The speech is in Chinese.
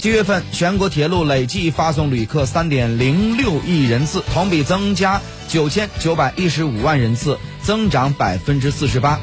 七月份全国铁路累计发送旅客三点零六亿人次同比增加九千九百一十五万人次增长百分之四十八。